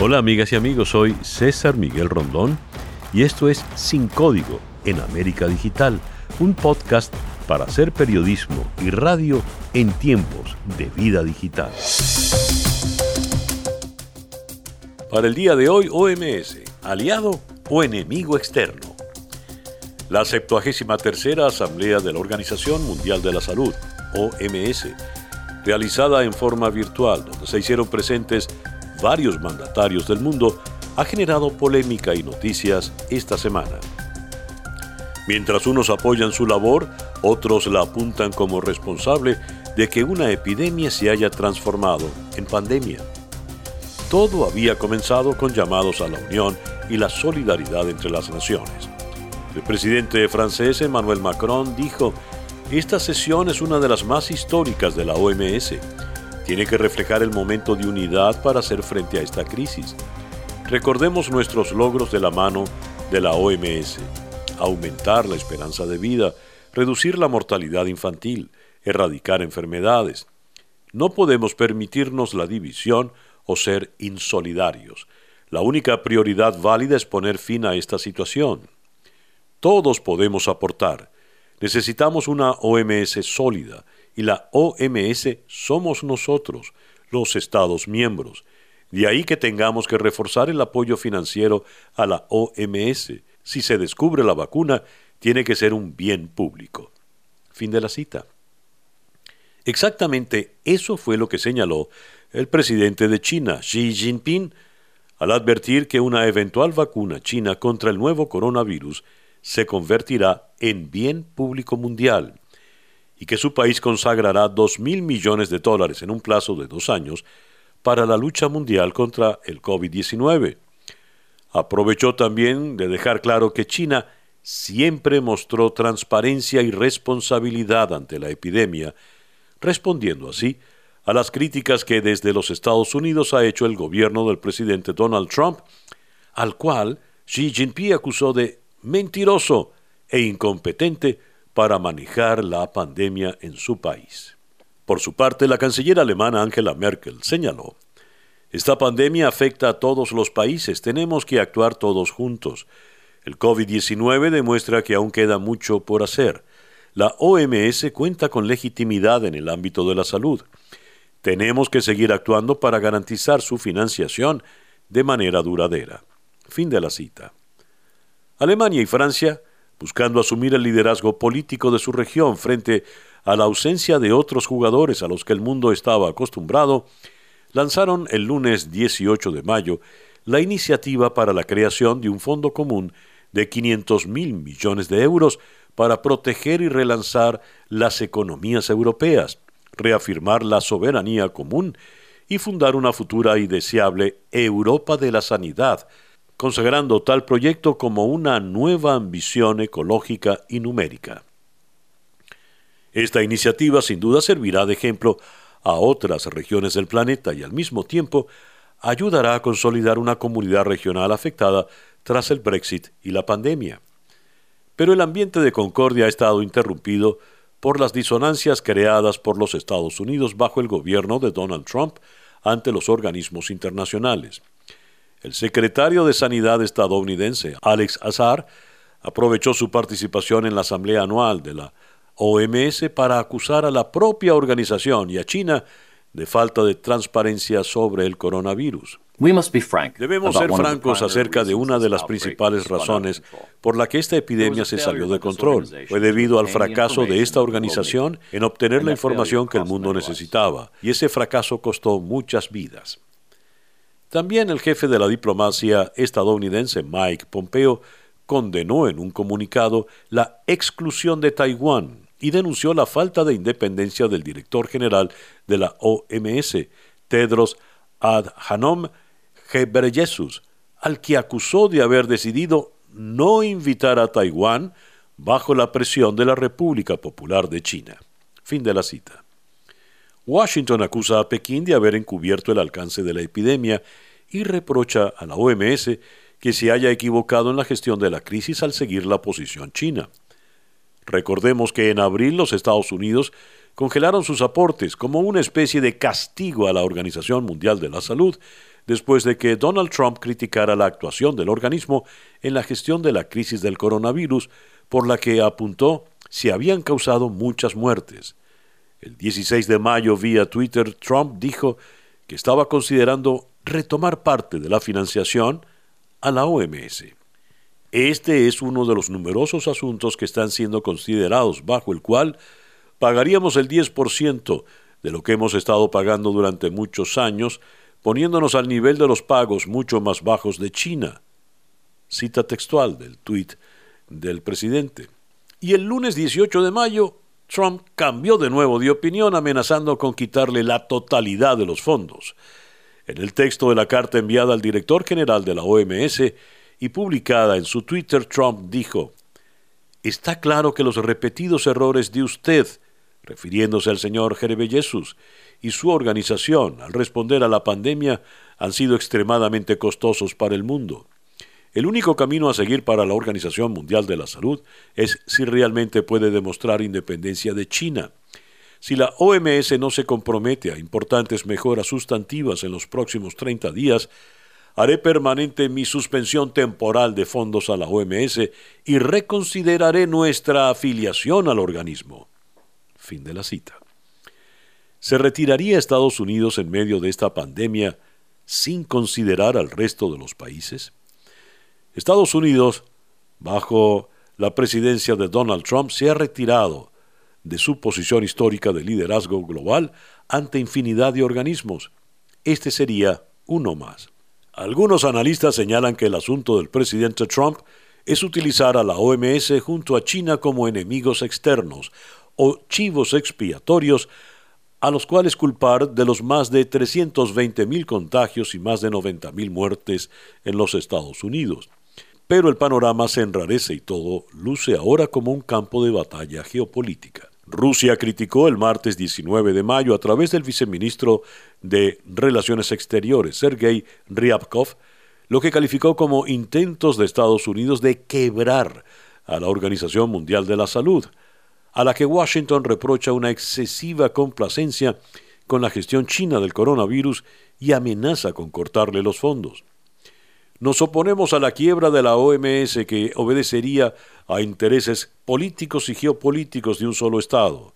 Hola amigas y amigos, soy César Miguel Rondón y esto es Sin Código en América Digital, un podcast para hacer periodismo y radio en tiempos de vida digital. Para el día de hoy, OMS, aliado o enemigo externo. La 73 Asamblea de la Organización Mundial de la Salud, OMS, realizada en forma virtual, donde se hicieron presentes varios mandatarios del mundo, ha generado polémica y noticias esta semana. Mientras unos apoyan su labor, otros la apuntan como responsable de que una epidemia se haya transformado en pandemia. Todo había comenzado con llamados a la unión y la solidaridad entre las naciones. El presidente francés Emmanuel Macron dijo, esta sesión es una de las más históricas de la OMS tiene que reflejar el momento de unidad para hacer frente a esta crisis. Recordemos nuestros logros de la mano de la OMS. Aumentar la esperanza de vida, reducir la mortalidad infantil, erradicar enfermedades. No podemos permitirnos la división o ser insolidarios. La única prioridad válida es poner fin a esta situación. Todos podemos aportar. Necesitamos una OMS sólida, y la OMS somos nosotros, los Estados miembros. De ahí que tengamos que reforzar el apoyo financiero a la OMS. Si se descubre la vacuna, tiene que ser un bien público. Fin de la cita. Exactamente eso fue lo que señaló el presidente de China, Xi Jinping, al advertir que una eventual vacuna china contra el nuevo coronavirus se convertirá en bien público mundial y que su país consagrará dos mil millones de dólares en un plazo de dos años para la lucha mundial contra el COVID-19. Aprovechó también de dejar claro que China siempre mostró transparencia y responsabilidad ante la epidemia, respondiendo así a las críticas que desde los Estados Unidos ha hecho el gobierno del presidente Donald Trump, al cual Xi Jinping acusó de mentiroso e incompetente para manejar la pandemia en su país. Por su parte, la canciller alemana Angela Merkel señaló, Esta pandemia afecta a todos los países, tenemos que actuar todos juntos. El COVID-19 demuestra que aún queda mucho por hacer. La OMS cuenta con legitimidad en el ámbito de la salud. Tenemos que seguir actuando para garantizar su financiación de manera duradera. Fin de la cita. Alemania y Francia buscando asumir el liderazgo político de su región frente a la ausencia de otros jugadores a los que el mundo estaba acostumbrado, lanzaron el lunes 18 de mayo la iniciativa para la creación de un fondo común de 500 mil millones de euros para proteger y relanzar las economías europeas, reafirmar la soberanía común y fundar una futura y deseable Europa de la sanidad, consagrando tal proyecto como una nueva ambición ecológica y numérica. Esta iniciativa sin duda servirá de ejemplo a otras regiones del planeta y al mismo tiempo ayudará a consolidar una comunidad regional afectada tras el Brexit y la pandemia. Pero el ambiente de concordia ha estado interrumpido por las disonancias creadas por los Estados Unidos bajo el gobierno de Donald Trump ante los organismos internacionales. El secretario de Sanidad estadounidense, Alex Azar, aprovechó su participación en la Asamblea Anual de la OMS para acusar a la propia organización y a China de falta de transparencia sobre el coronavirus. Debemos ser francos acerca de una de las principales razones por la que esta epidemia se salió de control. Fue debido al fracaso de esta organización en obtener la información que el mundo necesitaba, y ese fracaso costó muchas vidas. También el jefe de la diplomacia estadounidense Mike Pompeo condenó en un comunicado la exclusión de Taiwán y denunció la falta de independencia del director general de la OMS, Tedros Adhanom Ghebreyesus, al que acusó de haber decidido no invitar a Taiwán bajo la presión de la República Popular de China. Fin de la cita. Washington acusa a Pekín de haber encubierto el alcance de la epidemia y reprocha a la OMS que se haya equivocado en la gestión de la crisis al seguir la posición china. Recordemos que en abril los Estados Unidos congelaron sus aportes como una especie de castigo a la Organización Mundial de la Salud después de que Donald Trump criticara la actuación del organismo en la gestión de la crisis del coronavirus, por la que apuntó se habían causado muchas muertes. El 16 de mayo vía Twitter, Trump dijo que estaba considerando retomar parte de la financiación a la OMS. Este es uno de los numerosos asuntos que están siendo considerados bajo el cual pagaríamos el 10% de lo que hemos estado pagando durante muchos años, poniéndonos al nivel de los pagos mucho más bajos de China. Cita textual del tuit del presidente. Y el lunes 18 de mayo, Trump cambió de nuevo de opinión amenazando con quitarle la totalidad de los fondos. En el texto de la carta enviada al director general de la OMS y publicada en su Twitter, Trump dijo, Está claro que los repetidos errores de usted refiriéndose al señor Jesús y su organización al responder a la pandemia han sido extremadamente costosos para el mundo. El único camino a seguir para la Organización Mundial de la Salud es si realmente puede demostrar independencia de China. Si la OMS no se compromete a importantes mejoras sustantivas en los próximos 30 días, haré permanente mi suspensión temporal de fondos a la OMS y reconsideraré nuestra afiliación al organismo. Fin de la cita. ¿Se retiraría Estados Unidos en medio de esta pandemia sin considerar al resto de los países? Estados Unidos, bajo la presidencia de Donald Trump, se ha retirado de su posición histórica de liderazgo global ante infinidad de organismos. Este sería uno más. Algunos analistas señalan que el asunto del presidente Trump es utilizar a la OMS junto a China como enemigos externos, o chivos expiatorios a los cuales culpar de los más de 320.000 contagios y más de 90.000 muertes en los Estados Unidos. Pero el panorama se enrarece y todo luce ahora como un campo de batalla geopolítica. Rusia criticó el martes 19 de mayo a través del viceministro de Relaciones Exteriores, Sergei Ryabkov, lo que calificó como intentos de Estados Unidos de quebrar a la Organización Mundial de la Salud, a la que Washington reprocha una excesiva complacencia con la gestión china del coronavirus y amenaza con cortarle los fondos. Nos oponemos a la quiebra de la OMS que obedecería a intereses políticos y geopolíticos de un solo Estado,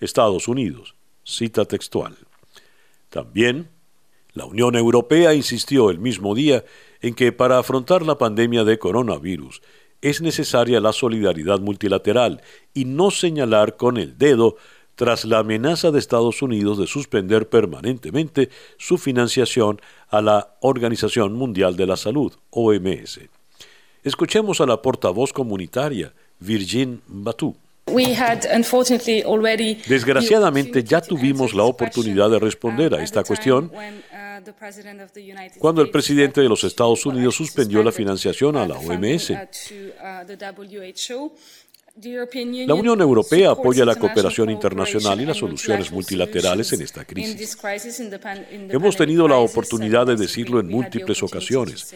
Estados Unidos. Cita textual. También, la Unión Europea insistió el mismo día en que para afrontar la pandemia de coronavirus es necesaria la solidaridad multilateral y no señalar con el dedo tras la amenaza de Estados Unidos de suspender permanentemente su financiación a la Organización Mundial de la Salud, OMS. Escuchemos a la portavoz comunitaria, Virgin Batu. Desgraciadamente ya tuvimos la oportunidad de responder a esta cuestión cuando el presidente de los Estados Unidos suspendió la financiación a la OMS. La Unión Europea apoya la cooperación internacional y las soluciones multilaterales en esta crisis. Hemos tenido la oportunidad de decirlo en múltiples ocasiones.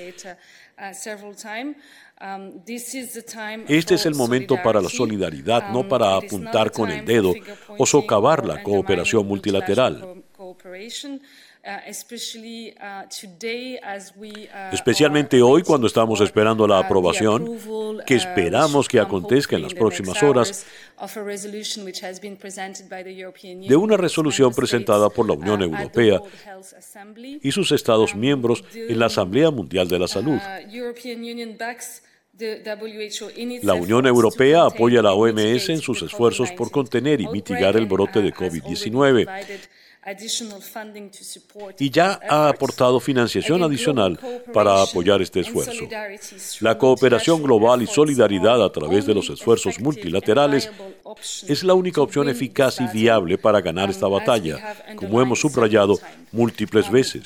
Este es el momento para la solidaridad, no para apuntar con el dedo o socavar la cooperación multilateral. Uh, uh, uh, Especialmente hoy cuando estamos esperando la aprobación, que esperamos que acontezca en las próximas horas, de una resolución presentada por la Unión Europea y sus Estados miembros en la Asamblea Mundial de la Salud. La Unión Europea apoya a la OMS en sus esfuerzos por contener y mitigar el brote de COVID-19 y ya ha aportado financiación adicional para apoyar este esfuerzo. La cooperación global y solidaridad a través de los esfuerzos multilaterales es la única opción eficaz y viable para ganar esta batalla, como hemos subrayado múltiples veces.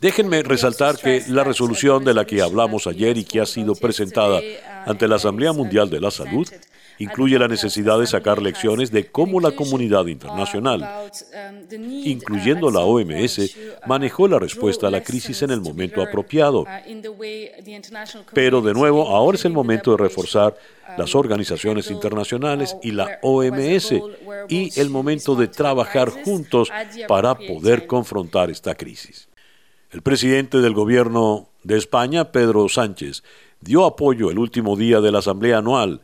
Déjenme resaltar que la resolución de la que hablamos ayer y que ha sido presentada ante la Asamblea Mundial de la Salud incluye la necesidad de sacar lecciones de cómo la comunidad internacional, incluyendo la OMS, manejó la respuesta a la crisis en el momento apropiado. Pero de nuevo, ahora es el momento de reforzar las organizaciones internacionales y la OMS y el momento de trabajar juntos para poder confrontar esta crisis. El presidente del gobierno de España, Pedro Sánchez, dio apoyo el último día de la Asamblea Anual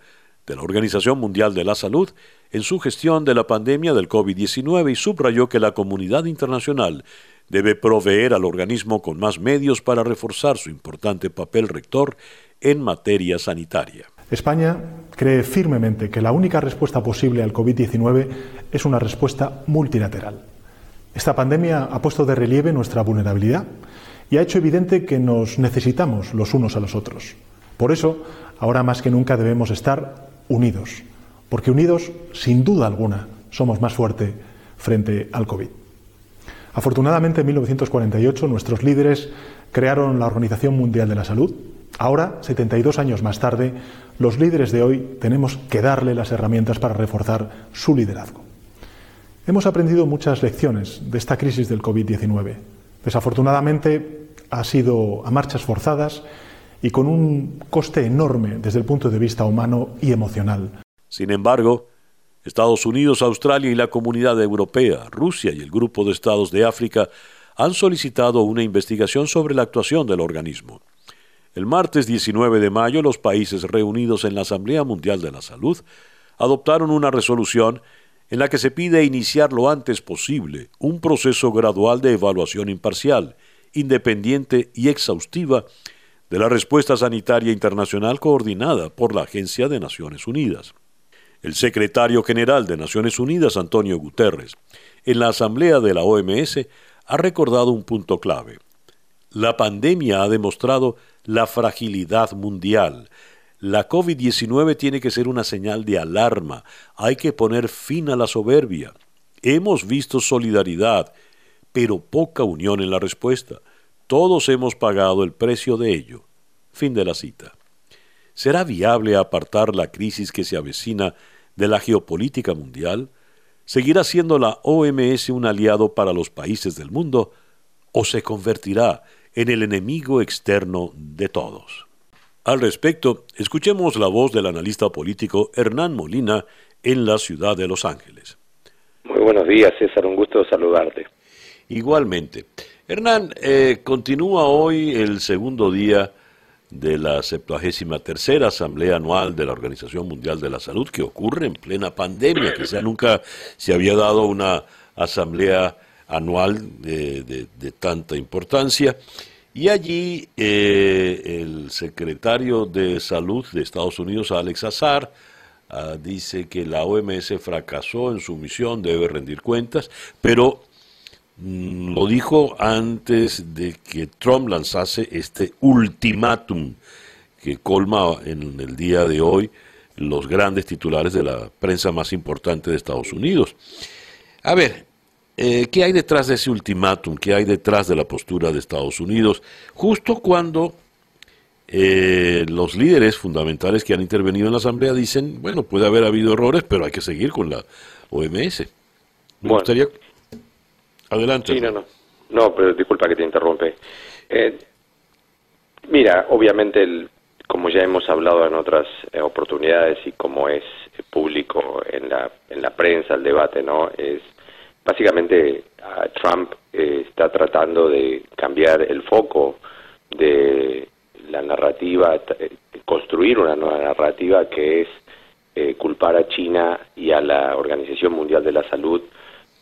de la Organización Mundial de la Salud en su gestión de la pandemia del COVID-19 y subrayó que la comunidad internacional debe proveer al organismo con más medios para reforzar su importante papel rector en materia sanitaria. España cree firmemente que la única respuesta posible al COVID-19 es una respuesta multilateral. Esta pandemia ha puesto de relieve nuestra vulnerabilidad y ha hecho evidente que nos necesitamos los unos a los otros. Por eso, ahora más que nunca debemos estar unidos, porque unidos, sin duda alguna, somos más fuertes frente al COVID. Afortunadamente, en 1948 nuestros líderes crearon la Organización Mundial de la Salud. Ahora, 72 años más tarde, los líderes de hoy tenemos que darle las herramientas para reforzar su liderazgo. Hemos aprendido muchas lecciones de esta crisis del COVID-19. Desafortunadamente ha sido a marchas forzadas y con un coste enorme desde el punto de vista humano y emocional. Sin embargo, Estados Unidos, Australia y la Comunidad Europea, Rusia y el Grupo de Estados de África han solicitado una investigación sobre la actuación del organismo. El martes 19 de mayo, los países reunidos en la Asamblea Mundial de la Salud adoptaron una resolución en la que se pide iniciar lo antes posible un proceso gradual de evaluación imparcial, independiente y exhaustiva de la respuesta sanitaria internacional coordinada por la Agencia de Naciones Unidas. El secretario general de Naciones Unidas, Antonio Guterres, en la Asamblea de la OMS, ha recordado un punto clave. La pandemia ha demostrado la fragilidad mundial, la COVID-19 tiene que ser una señal de alarma. Hay que poner fin a la soberbia. Hemos visto solidaridad, pero poca unión en la respuesta. Todos hemos pagado el precio de ello. Fin de la cita. ¿Será viable apartar la crisis que se avecina de la geopolítica mundial? ¿Seguirá siendo la OMS un aliado para los países del mundo? ¿O se convertirá en el enemigo externo de todos? Al respecto, escuchemos la voz del analista político Hernán Molina en la ciudad de Los Ángeles. Muy buenos días, César, un gusto saludarte. Igualmente. Hernán, eh, continúa hoy el segundo día de la 73 tercera Asamblea Anual de la Organización Mundial de la Salud, que ocurre en plena pandemia, quizá nunca se había dado una asamblea anual de tanta importancia. Y allí eh, el secretario de Salud de Estados Unidos, Alex Azar, ah, dice que la OMS fracasó en su misión, debe rendir cuentas, pero lo dijo antes de que Trump lanzase este ultimátum que colma en el día de hoy los grandes titulares de la prensa más importante de Estados Unidos. A ver, eh, ¿Qué hay detrás de ese ultimátum? ¿Qué hay detrás de la postura de Estados Unidos? Justo cuando eh, los líderes fundamentales que han intervenido en la Asamblea dicen, bueno, puede haber habido errores, pero hay que seguir con la OMS. Me gustaría... Adelante. Sí, no, no. No, pero disculpa que te interrumpe. Eh, mira, obviamente, el, como ya hemos hablado en otras oportunidades y como es público en la, en la prensa, el debate, ¿no? Es básicamente Trump eh, está tratando de cambiar el foco de la narrativa, eh, construir una nueva narrativa que es eh, culpar a China y a la Organización Mundial de la Salud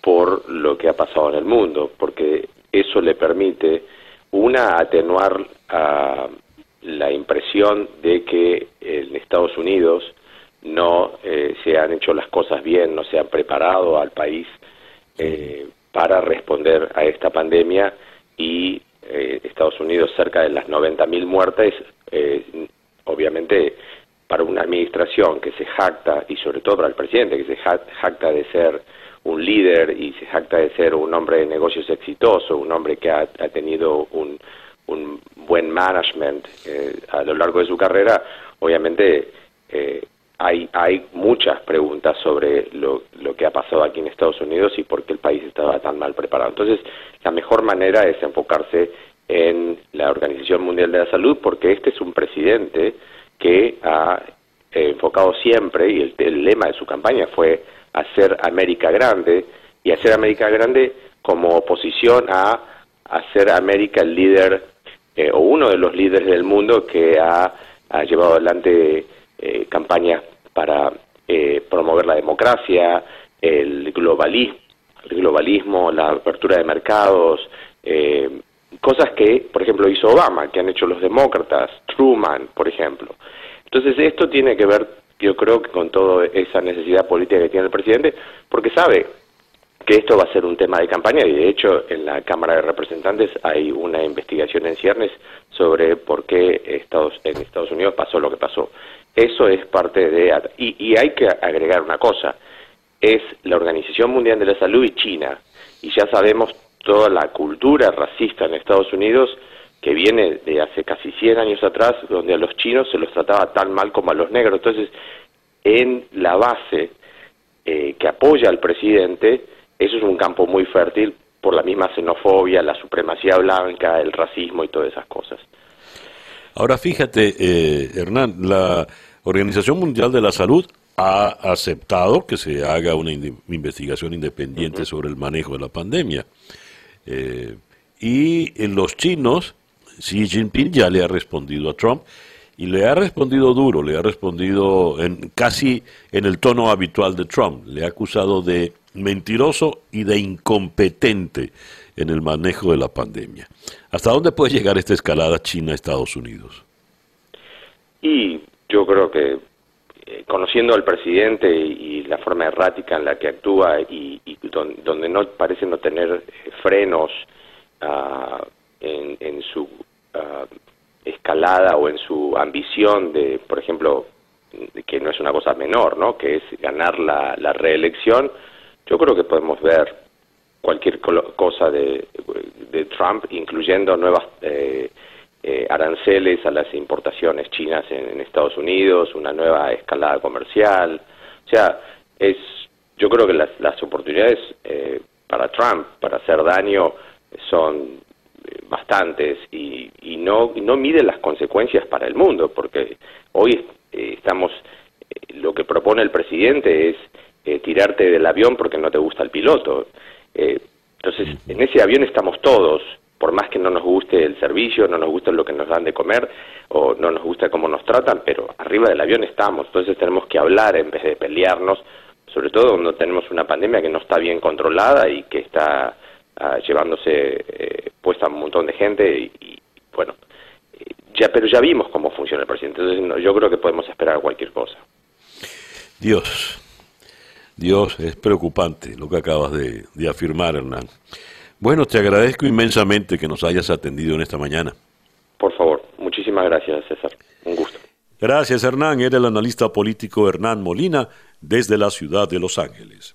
por lo que ha pasado en el mundo, porque eso le permite, una, atenuar a la impresión de que en Estados Unidos no se han hecho las cosas bien, no se han preparado al país eh, para responder a esta pandemia y eh, Estados Unidos cerca de las 90.000 muertes, eh, obviamente para una administración que se jacta, y sobre todo para el presidente, que se jacta de ser un líder y se jacta de ser un hombre de negocios exitoso, un hombre que ha, tenido un, un, buen management a lo largo de su carrera, obviamente hay, hay muchas preguntas sobre lo, lo, que ha pasado aquí en Estados Unidos y por qué el país estaba tan mal preparado. Entonces, la mejor manera es enfocarse en la Organización Mundial de la Salud porque este es un presidente que ha eh, enfocado siempre, y el, lema de su campaña fue hacer América grande, y hacer América grande como oposición a hacer América el líder eh, o uno de los líderes del mundo que ha, llevado adelante eh, campañas para eh, promover la democracia, el globalismo, el globalismo, la apertura de mercados, cosas que, por ejemplo, hizo Obama, que han hecho los demócratas, Truman, por ejemplo. Entonces esto tiene que ver, yo creo, que con toda esa necesidad política que tiene el presidente, porque sabe que esto va a ser un tema de campaña y de hecho en la Cámara de Representantes hay una investigación en ciernes sobre por qué Estados, en Estados Unidos pasó lo que pasó. Eso es parte de... Y, y hay que agregar una cosa, es la Organización Mundial de la Salud y China, y ya sabemos toda la cultura racista en Estados Unidos que viene de hace casi 100 años atrás, donde a los chinos se los trataba tan mal como a los negros. Entonces, en la base eh, que apoya al presidente, eso es un campo muy fértil por la misma xenofobia, la supremacía blanca, el racismo y todas esas cosas. Ahora fíjate, eh, Hernán, la Organización Mundial de la Salud ha aceptado que se haga una investigación independiente sobre el manejo de la pandemia. Eh, y en los chinos, Xi Jinping ya le ha respondido a Trump y le ha respondido duro, le ha respondido en, casi en el tono habitual de Trump, le ha acusado de mentiroso y de incompetente en el manejo de la pandemia. ¿Hasta dónde puede llegar esta escalada China-Estados Unidos? Y yo creo que eh, conociendo al presidente y, la forma errática en la que actúa y, donde no parece no tener eh, frenos ah, en, su escalada o en su ambición de, por ejemplo, que no es una cosa menor, ¿no? Que es ganar la, reelección. Yo creo que podemos ver cualquier cosa de, de Trump, incluyendo nuevas eh, eh, aranceles a las importaciones chinas en, Estados Unidos, una nueva escalada comercial. O sea, es, yo creo que las, las oportunidades eh, para Trump para hacer daño son bastantes y, y no, no mide las consecuencias para el mundo, porque hoy estamos, lo que propone el presidente es tirarte del avión porque no te gusta el piloto. entonces, en ese avión estamos todos, por más que no nos guste el servicio, no nos guste lo que nos dan de comer o no nos gusta cómo nos tratan, pero arriba del avión estamos, entonces tenemos que hablar en vez de pelearnos, sobre todo cuando tenemos una pandemia que no está bien controlada y que está llevándose eh, puesta a un montón de gente y, bueno, ya pero ya vimos cómo funciona el presidente, entonces yo creo que podemos esperar cualquier cosa. Dios, Dios, es preocupante lo que acabas de, de afirmar, Hernán. Bueno, te agradezco inmensamente que nos hayas atendido en esta mañana. Por favor, muchísimas gracias, César. Un gusto. Gracias, Hernán. Era el analista político Hernán Molina desde la ciudad de Los Ángeles.